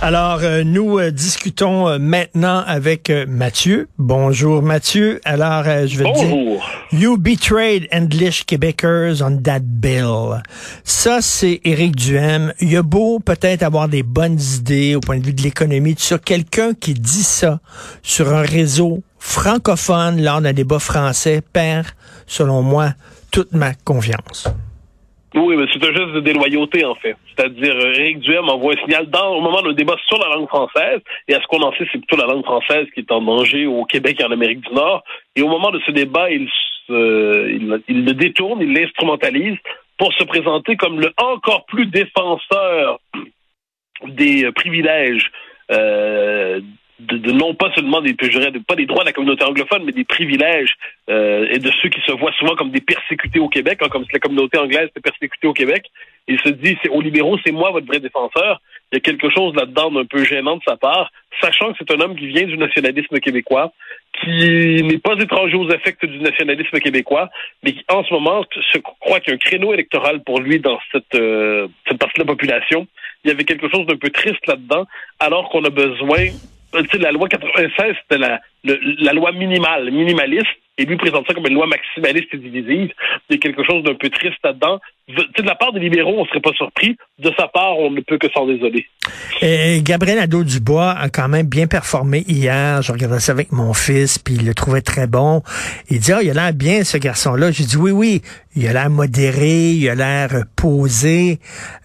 Alors, euh, nous euh, discutons euh, maintenant avec euh, Mathieu. Bonjour Mathieu. Alors, euh, je vais te dire, Bonjour. You betrayed English Quebecers on that bill. Ça, c'est Éric Duhem. Il a beau peut-être avoir des bonnes idées au point de vue de l'économie, ça. Quelqu'un qui dit ça sur un réseau francophone lors d'un débat français perd, selon moi, toute ma confiance. Oui, mais c'est un geste de déloyauté, en fait. C'est-à-dire, euh, Éric Duhem envoie un signal dans, au moment d'un débat sur la langue française, et à ce qu'on en sait, c'est plutôt la langue française qui est en danger au Québec et en Amérique du Nord. Et au moment de ce débat, il, se, il, le détourne, il l'instrumentalise pour se présenter comme le encore plus défenseur des euh, privilèges euh, de, de non pas seulement des pas des droits de la communauté anglophone, mais des privilèges euh, et de ceux qui se voient souvent comme des persécutés au Québec, hein, comme si la communauté anglaise était persécutée au Québec. Il se dit, c'est aux libéraux, c'est moi votre vrai défenseur. Il y a quelque chose là-dedans d'un peu gênant de sa part, sachant que c'est un homme qui vient du nationalisme québécois, qui n'est pas étranger aux affects du nationalisme québécois, mais qui en ce moment se croit qu'il y a un créneau électoral pour lui dans cette, euh, cette partie de la population. Il y avait quelque chose d'un peu triste là-dedans, alors qu'on a besoin la loi 96, c'était la, loi minimale, minimaliste, et lui présente ça comme une loi maximaliste et divisive. Il y a quelque chose d'un peu triste là-dedans. De, la part des libéraux, on serait pas surpris. De sa part, on ne peut que s'en désoler. Et Gabriel Nadeau-Dubois a quand même bien performé hier. Je regardais ça avec mon fils, puis il le trouvait très bon. Il dit, ah, il a l'air bien, ce garçon-là. J'ai dit, oui, oui, il a l'air modéré, il a l'air posé.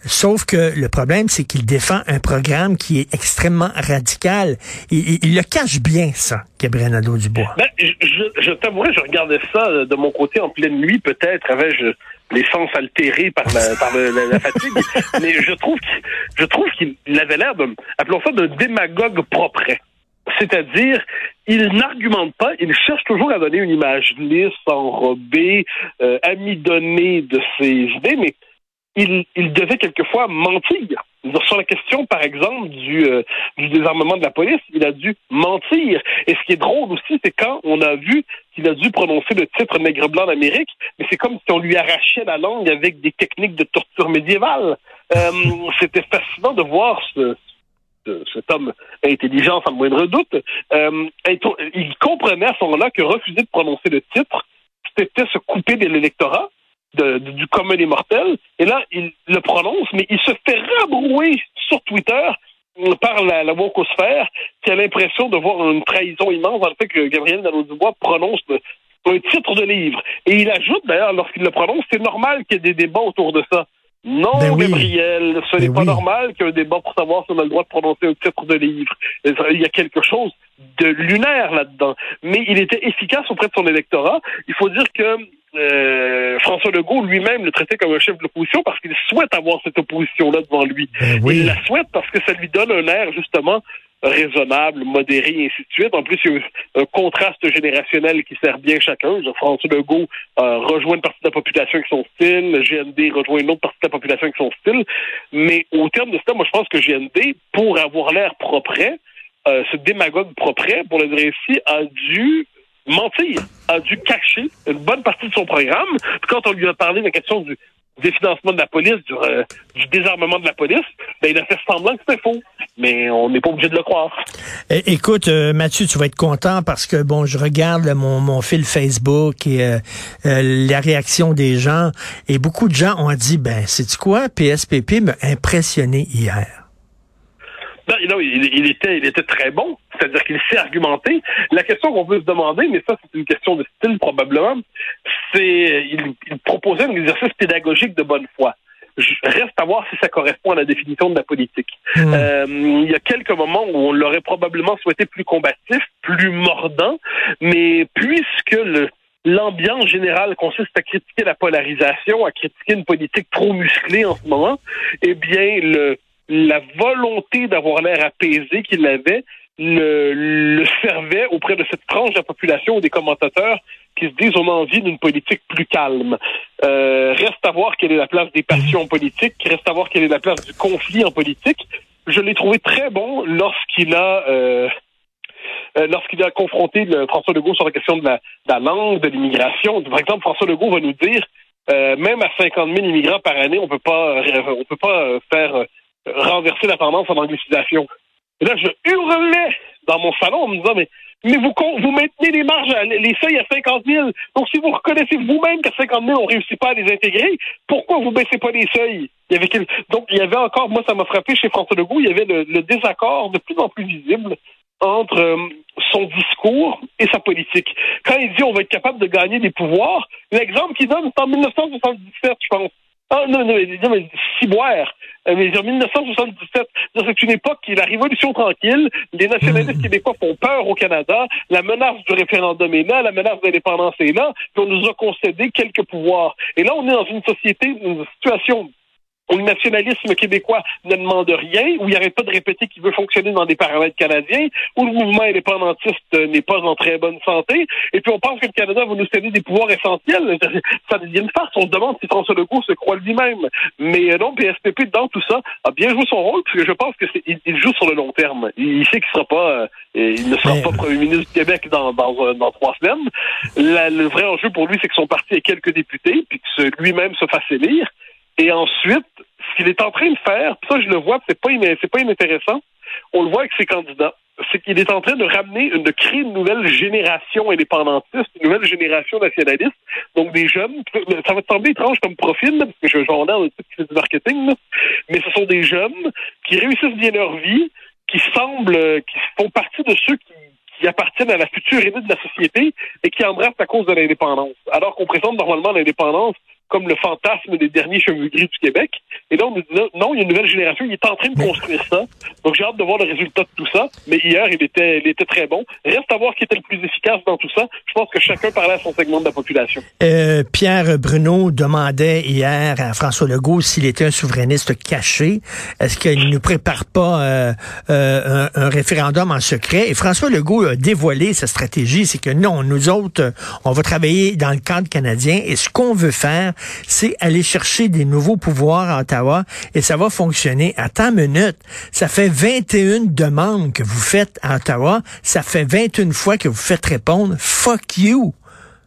Sauf que le problème, c'est qu'il défend un programme qui est extrêmement radical. Il, il- il le cache bien, ça, Gabriel Nadeau-Dubois. Ben, je, je, je regardais ça euh, de mon côté en pleine nuit, peut-être avais-je les sens altérés par la, par le- la, la fatigue, mais je trouve qu'il, je trouve qu'il avait l'air de, appelons ça, d'un démagogue propre. C'est-à-dire, il n'argumente pas, il cherche toujours à donner une image lisse, enrobée, euh, amidonnée de ses idées, mais il, il devait quelquefois mentir. Sur la question, par exemple, du, euh, du désarmement de la police, il a dû mentir. Et ce qui est drôle aussi, c'est quand on a vu qu'il a dû prononcer le titre Nègre blanc d'Amérique, mais c'est comme si on lui arrachait la langue avec des techniques de torture médiévale. Euh, C'était fascinant de voir ce, ce- cet homme intelligent, sans moindre doute. Euh, il comprenait à ce moment-là que refuser de prononcer le titre, c'était se couper de l'électorat du commun des. Et là, il le prononce, mais il se fait rabrouer sur Twitter par la, la wokosphère qui a l'impression de voir une trahison immense dans le fait que Gabriel Nadeau-Dubois prononce un titre de livre. Et il ajoute d'ailleurs, lorsqu'il le prononce, c'est normal qu'il y ait des débats autour de ça. Non, Ben oui. Gabriel, ce n'est Ben pas oui. normal qu'il y ait un débat pour savoir si on a le droit de prononcer un titre de livre. Il y a quelque chose de lunaire là-dedans. Mais il était efficace auprès de son électorat. Il faut dire que euh, François Legault lui-même le traitait comme un chef de l'opposition parce qu'il souhaite avoir cette opposition-là devant lui. Ben oui. Il la souhaite parce que ça lui donne un air justement raisonnable, modéré et ainsi de suite. En plus, il y a eu un contraste générationnel qui sert bien chacun. François Legault rejoint une partie de la population avec son style, le GND rejoint une autre partie de la population avec son style. Mais au terme de ça, moi je pense que GND, pour avoir l'air propre, euh, ce démagogue propre, pour le dire ainsi, a dû mentir, a dû cacher une bonne partie de son programme. Quand on lui a parlé de la question du définancement de la police, du, euh, du désarmement de la police, ben, il a fait semblant que c'était faux. Mais on n'est pas obligé de le croire. Écoute, euh, Mathieu, tu vas être content parce que bon, je regarde mon, mon fil Facebook et euh, euh, la réaction des gens et beaucoup de gens ont dit ben, c'est quoi, PSPP m'a impressionné hier. Non, non, il, il était, il était très bon. C'est-à-dire qu'il sait argumenter. La question qu'on peut se demander, mais ça, c'est une question de style probablement, c'est il, il proposait un exercice pédagogique de bonne foi. Je- Reste à voir si ça correspond à la définition de la politique. Hmm. Euh, il y a quelques moments où on l'aurait probablement souhaité plus combatif, plus mordant, mais puisque le l'ambiance générale consiste à critiquer la polarisation, à critiquer une politique trop musclée en ce moment, eh bien, le, la volonté d'avoir l'air apaisé qu'il avait le, servait auprès de cette tranche de la population ou des commentateurs qui se disent on a envie d'une politique plus calme. Euh, reste à voir quelle est la place des passions politiques, reste à voir quelle est la place du conflit en politique. je l'ai trouvé très bon lorsqu'il a euh, euh, confronté François Legault sur la question de la, langue, de l'immigration. Par exemple, François Legault va nous dire même à 50 000 immigrants par année, on peut pas on peut pas faire renverser la tendance en anglicisation. Et là, je hurlais dans mon salon en me disant mais mais vous, vous maintenez les marges, les seuils à 50 000. Donc, si vous reconnaissez vous-même qu'à 50 000, on réussit pas à les intégrer, pourquoi vous baissez pas les seuils? Donc, il y avait encore, moi, ça m'a frappé chez François Legault, il y avait le, désaccord de plus en plus visible entre euh, son discours et sa politique. Quand il dit on va être capable de gagner des pouvoirs, l'exemple qu'il donne, c'est en 1977, je pense. Ah non, non, non mais Ciboire, euh, mais en 1977, c'est une époque qui est la révolution tranquille. Les nationalistes mmh. québécois font peur au Canada. La menace du référendum est là, la menace de l'indépendance est là. Puis on nous a concédé quelques pouvoirs. Et là, on est dans une société, une situation où le nationalisme québécois ne demande rien, où il n'y arrête pas de répéter qu'il veut fonctionner dans des paramètres canadiens, où le mouvement indépendantiste n'est pas en très bonne santé, et puis on pense que le Canada va nous céder des pouvoirs essentiels. Ça devient une farce. On se demande si François Legault se croit lui-même. Mais euh, non, PSPP, dans tout ça, a bien joué son rôle, parce que je pense qu'il joue sur le long terme. Il, sait qu'il sera pas, euh, il ne sera pas premier ministre du Québec dans, dans, euh, dans trois semaines. le vrai enjeu pour lui, c'est que son parti ait quelques députés, puis que lui-même se fasse élire. Et ensuite, ce qu'il est en train de faire, ça je le vois, c'est pas c'est pas inintéressant. On le voit avec ses candidats, c'est qu'il est en train de ramener, de créer une nouvelle génération indépendantiste, une nouvelle génération nationaliste. Donc des jeunes, ça va te sembler étrange comme profil, parce que je vais en un qui fait du marketing, mais ce sont des jeunes qui réussissent bien leur vie, qui semblent, qui font partie de ceux qui qui appartiennent à la future élite de la société et qui embrassent à cause de l'indépendance. Alors qu'on présente normalement l'indépendance comme le fantasme des derniers cheveux gris du Québec. Et là, on nous dit non, il y a une nouvelle génération, il est en train de construire ça. Donc j'ai hâte de voir le résultat de tout ça. Mais hier, il était, il était très bon. Reste à voir qui était le plus efficace dans tout ça. Je pense que chacun parlait à son segment de la population. Euh, Pierre Bruno demandait hier à François Legault s'il était un souverainiste caché. Est-ce qu'il ne prépare pas euh, euh, un, un, référendum en secret? Et François Legault a dévoilé sa stratégie, c'est que non, nous autres, on va travailler dans le cadre canadien et ce qu'on veut faire, c'est aller chercher des nouveaux pouvoirs à Ottawa et ça va fonctionner. À temps minute, ça fait 21 demandes que vous faites à Ottawa, ça fait 21 fois que vous faites répondre fuck you.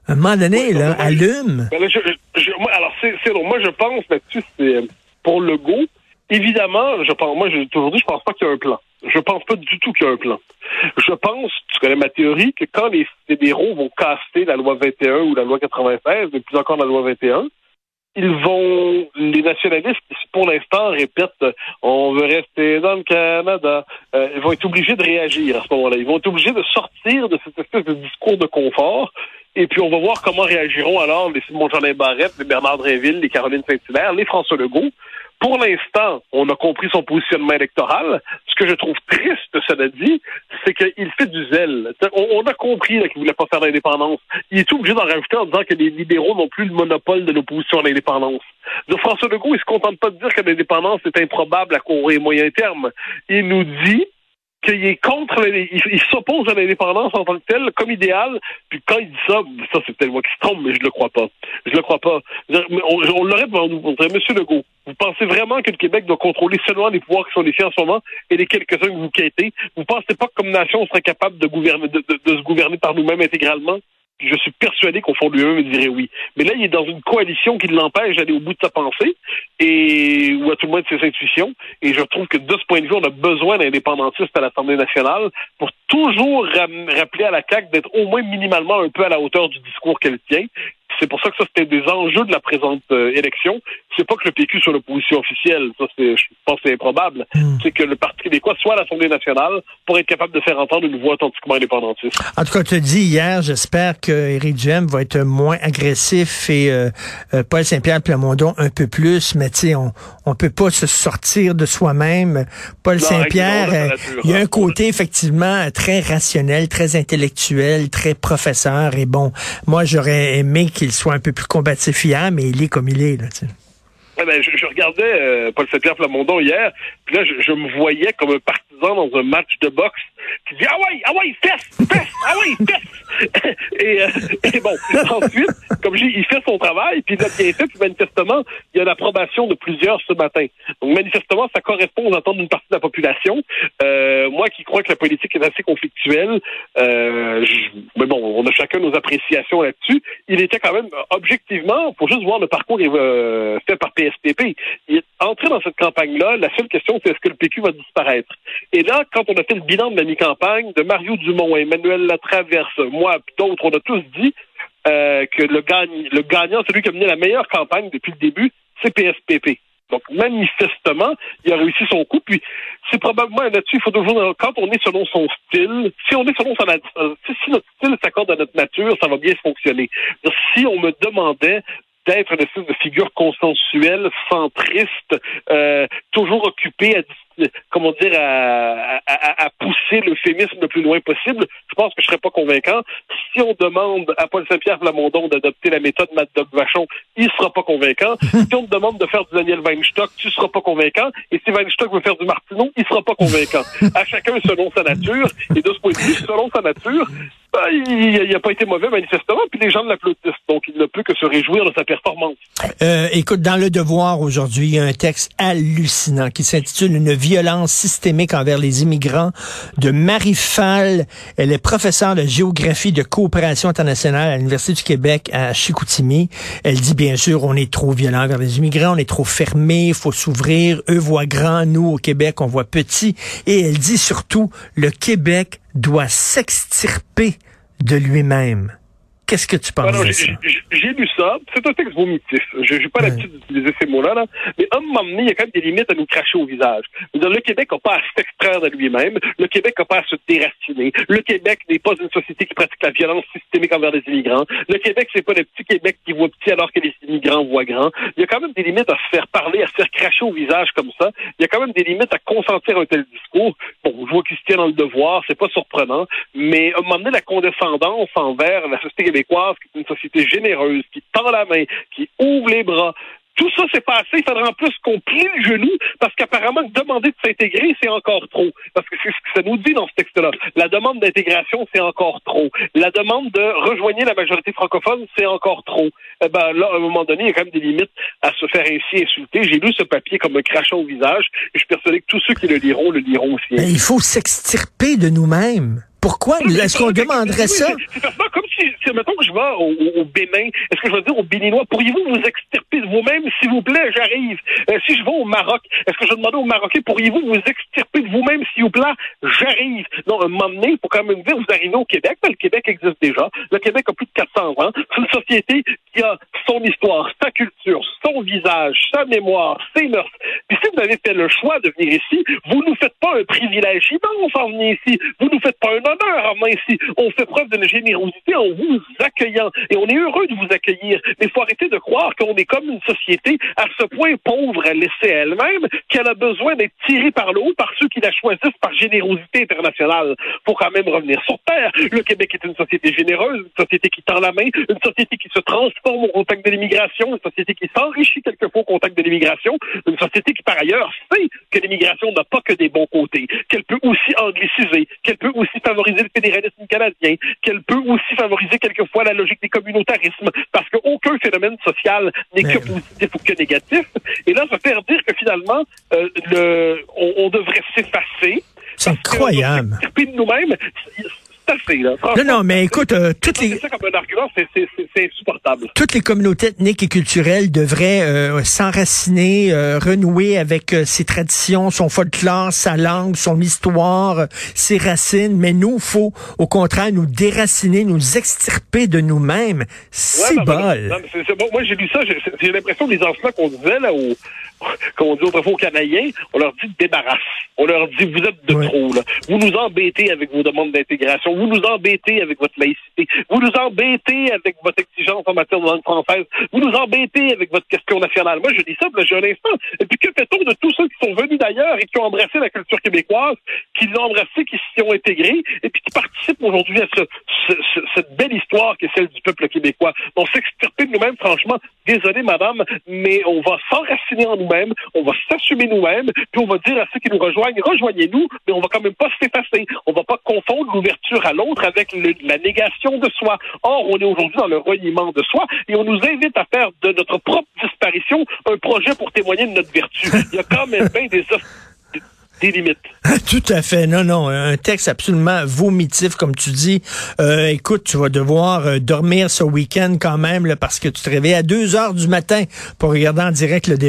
À un moment donné, là, allume. alors, c'est Moi, je pense là-dessus, c'est pour le go. Évidemment, je pense, moi, aujourd'hui, je pense pas qu'il y a un plan. Je pense pas du tout qu'il y a un plan. Je pense, tu connais ma théorie, que quand les fédéraux vont casser la loi 21 ou la loi 96, mais plus encore la loi 21, ils vont, les nationalistes, pour l'instant, répètent, on veut rester dans le Canada, euh, ils vont être obligés de réagir à ce moment-là. Ils vont être obligés de sortir de cette espèce de discours de confort. Et puis, on va voir comment réagiront alors les Simon Jean Barrette, les Bernard Dréville, les Caroline Saint-Hilaire, les François Legault. Pour l'instant, on a compris son positionnement électoral. Ce que je trouve triste, cela dit, c'est qu'il fait du zèle. On, a compris qu'il voulait pas faire l'indépendance. Il est obligé d'en rajouter en disant que les libéraux n'ont plus le monopole de l'opposition à l'indépendance. François Legault, il se contente pas de dire que l'indépendance est improbable à court et moyen terme. Il nous dit qu'il est contre, il, s'oppose à l'indépendance en tant que tel, comme idéal. Puis quand il dit ça, ça c'est peut-être moi qui se trompe, mais je le crois pas. Je le crois pas. On, l'aurait devant nous. On dirait, Monsieur Legault, vous pensez vraiment que le Québec doit contrôler seulement les pouvoirs qui sont siens en ce moment et les quelques-uns que vous quittez? Vous pensez pas que comme nation, on serait capable de gouverner, de se gouverner par nous-mêmes intégralement? Je suis persuadé qu'au fond de lui-même, il dirait oui. Mais là, il est dans une coalition qui l'empêche d'aller au bout de sa pensée, et ou à tout le moins de ses intuitions. Et je trouve que de ce point de vue, on a besoin d'indépendantistes à l'Assemblée nationale pour toujours rappeler à la CAQ d'être au moins minimalement un peu à la hauteur du discours qu'elle tient. C'est pour ça que ça, c'était des enjeux de la présente euh, élection. C'est pas que le PQ soit l'opposition officielle. Ça, c'est, je pense que c'est improbable. Hmm. C'est que le Parti québécois soit à l'Assemblée nationale pour être capable de faire entendre une voix authentiquement indépendantiste. En tout cas, tu as dit hier, j'espère que Éric Duhem va être moins agressif et euh, euh, Paul Saint-Pierre Plamondon un peu plus, mais tu sais, on, on peut pas se sortir de soi-même. Paul Saint-Pierre, il y a un côté effectivement très rationnel, très intellectuel, très professeur. Et bon, moi, j'aurais aimé qu'il soit un peu plus combatif hier, mais il est comme il est. Là, ben, je, regardais euh, Paul Saint-Pierre hier, puis là, je, me voyais comme un partisan dans un match de boxe qui dit ah ouais, ah ouais, fesse, fesse, ah ouais, fesse. et, euh, et bon, ensuite, comme dis, il fait son travail, puis il l'a bien fait, puis manifestement, il y a l'approbation de plusieurs ce matin. Donc manifestement, ça correspond aux attentes d'une partie de la population. Euh, moi qui crois que la politique est assez conflictuelle, euh, mais bon, on a chacun nos appréciations là-dessus. Il était quand même objectivement, faut juste voir le parcours fait par PSPP. Il est entré dans cette campagne-là. La seule question, c'est est-ce que le PQ va disparaître? Et là, quand on a fait le bilan de la mi-campagne de Mario Dumont, Emmanuel Latraverse, moi, d'autres, on a tous dit euh, que le, gagne, le gagnant, celui qui a mené la meilleure campagne depuis le début, c'est PSPP. Donc, manifestement, il a réussi son coup. Puis, c'est probablement là-dessus, il faut toujours, quand on est selon son style, si on est selon son, si notre style s'accorde à notre nature, ça va bien fonctionner. Si on me demandait d'être une figure consensuelle, centriste, euh, toujours occupée à comment dire, à, à, à pousser l'euphémisme le plus loin possible, je pense que je serais pas convaincant. Si on demande à Paul Saint-Pierre Plamondon d'adopter la méthode Mad Dog Vachon, il sera pas convaincant. si on te demande de faire du Daniel Weinstock, tu seras pas convaincant. Et si Weinstock veut faire du Martineau, il sera pas convaincant. à chacun selon sa nature. Et de ce point de vue, selon sa nature, ben, il n'a pas été mauvais manifestement, puis les gens l'applaudissent. Donc, il ne peut que se réjouir de sa performance. Euh, écoute, dans Le Devoir aujourd'hui, il y a un texte hallucinant qui s'intitule Une violence systémique envers les immigrants de Marie Fall. Elle est professeure de géographie de coopération internationale à l'Université du Québec à Chicoutimi. Elle dit bien sûr, on est trop violent envers les immigrants, on est trop fermé, il faut s'ouvrir. Eux voient grand, nous au Québec, on voit petit. Et elle dit surtout, le Québec doit s'extirper de lui-même. Qu'est-ce que tu penses de ça? J'ai lu ça. C'est un texte vomitif. Je n'ai pas l'habitude d'utiliser ces mots-là. Là. Mais à un moment donné, il y a quand même des limites à nous cracher au visage. le Québec n'a pas à s'extraire de lui-même. Le Québec n'a pas à se déraciner. Le Québec n'est pas une société qui pratique la violence systémique envers les immigrants. Le Québec, c'est pas le petit Québec qui voit petit alors que les immigrants voient grand. Il y a quand même des limites à se faire parler, à se faire cracher au visage comme ça. Il y a quand même des limites à consentir un tel discours. Bon, je vois qu'il se tient dans le devoir, c'est pas surprenant. Mais à un moment donné, la condescendance envers la société québécoise, qui est une société généreuse, qui tend la main, qui ouvre les bras, tout ça, c'est pas assez. Il faudrait en plus qu'on plie le genou parce qu'apparemment, demander de s'intégrer, c'est encore trop. Parce que c'est ce que ça nous dit dans ce texte-là. La demande d'intégration, c'est encore trop. La demande de rejoigner la majorité francophone, c'est encore trop. Eh ben, là, à un moment donné, il y a quand même des limites à se faire ainsi insulter. J'ai lu ce papier comme un crachant au visage et je suis persuadé que tous ceux qui le liront le liront aussi. Mais il faut s'extirper de nous-mêmes. Pourquoi? Est-ce qu'on demanderait ça? C'est comme mettons que je vais au, Bénin, est-ce que je vais dire aux Béninois, pourriez-vous vous extirper de vous-même, s'il vous plaît, j'arrive. Euh, si je vais au Maroc, est-ce que je vais demander aux Marocains, pourriez-vous vous extirper de vous-même, s'il vous plaît, j'arrive. Non, un moment donné, il faut quand même dire, vous arrivez au Québec, mais le Québec existe déjà. Le Québec a plus de 400 ans. C'est une société qui a son histoire, sa culture, son visage, sa mémoire, ses mœurs. Puis si vous avez fait le choix de venir ici, vous nous faites pas un privilège immense en venir ici. Vous nous faites pas un honneur en venir ici. On fait preuve de générosité en vous accueillant. Et on est heureux de vous accueillir. Mais il faut arrêter de croire qu'on est comme une société à ce point pauvre à laisser elle-même qu'elle a besoin d'être tirée par le haut par ceux qui la choisissent par générosité internationale. Pour quand même revenir sur Terre. Le Québec est une société généreuse, une société qui tend la main, une société qui se transforme au contact de l'immigration, une société qui s'enrichit quelquefois au contact de l'immigration, une société qui par ailleurs sait que l'immigration n'a pas que des bons côtés, qu'elle peut aussi angliciser, qu'elle peut aussi favoriser le fédéralisme canadien, qu'elle peut aussi favoriser quelquefois la logique des communautarismes, parce qu'aucun phénomène social n'est que positif ou que négatif. Et là, ça fait dire que finalement, euh, le, on, on devrait s'effacer. C'est incroyable. Non, non, mais écoute, euh, toutes les... Ça comme un argument, c'est insupportable. Toutes les communautés ethniques et culturelles devraient euh, s'enraciner, euh, renouer avec ses traditions, son folklore, sa langue, son histoire, ses racines. Mais nous, faut au contraire nous déraciner, nous extirper de nous-mêmes. C'est bol. bon. Moi, j'ai lu ça. J'ai l'impression les enfants qu'on disait là, au, comme on dit autrefois aux Canadiens, on leur dit débarrasse. On leur dit vous êtes de trop. Là. Vous nous embêtez avec vos demandes d'intégration. Vous nous embêtez avec votre laïcité. Vous nous embêtez avec votre exigence en matière de langue française. Vous nous embêtez avec votre question nationale. Moi, je dis ça, j'ai un instant. Et puis que fait-on de tous ceux qui sont venus d'ailleurs et qui ont embrassé la culture québécoise, qui l'ont embrassé, qui s'y ont intégrés et puis qui participent aujourd'hui à ce, cette belle histoire qui est celle du peuple québécois? On s'extirper de nous-mêmes, franchement, désolé madame, mais on va s'enraciner en nous nous-mêmes, on va s'assumer nous-mêmes, puis on va dire à ceux qui nous rejoignent, rejoignez-nous, mais on va quand même pas s'effacer. On va pas confondre l'ouverture à l'autre avec la négation de soi. Or, on est aujourd'hui dans le reniement de soi et on nous invite à faire de notre propre disparition un projet pour témoigner de notre vertu. Il y a quand même bien des limites. Tout à fait. Non, non, un texte absolument vomitif, comme tu dis. Euh, écoute, tu vas devoir euh, dormir ce week-end quand même, parce que tu te réveilles à 2 heures du matin pour regarder en direct le débat.